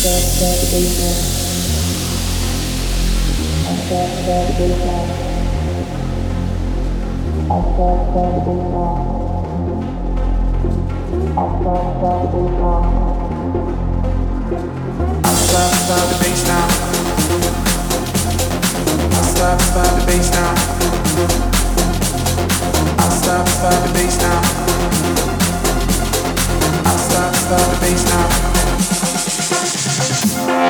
stop, stop the bass now. Thank you.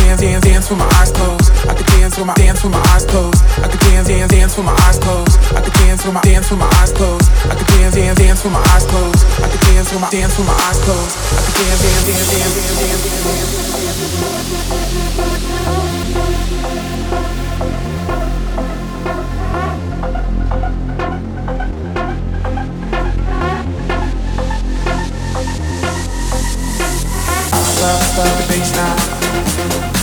dance, dance, dance with my eyes closed. I could dance with my dance with my eyes closed. I could dance, dance, dance with my eyes closed. I could dance with my dance with my eyes closed. I could dance, dance, dance with my eyes closed. I could dance with my dance with my eyes closed. I could dance, dance, dance, dance, dance, dance, dance. I love, love the bass now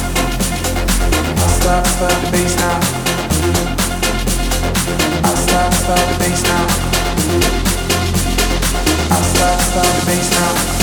stop, stop the bass now. I stop, stop the bass now. I stop, stop the bass now.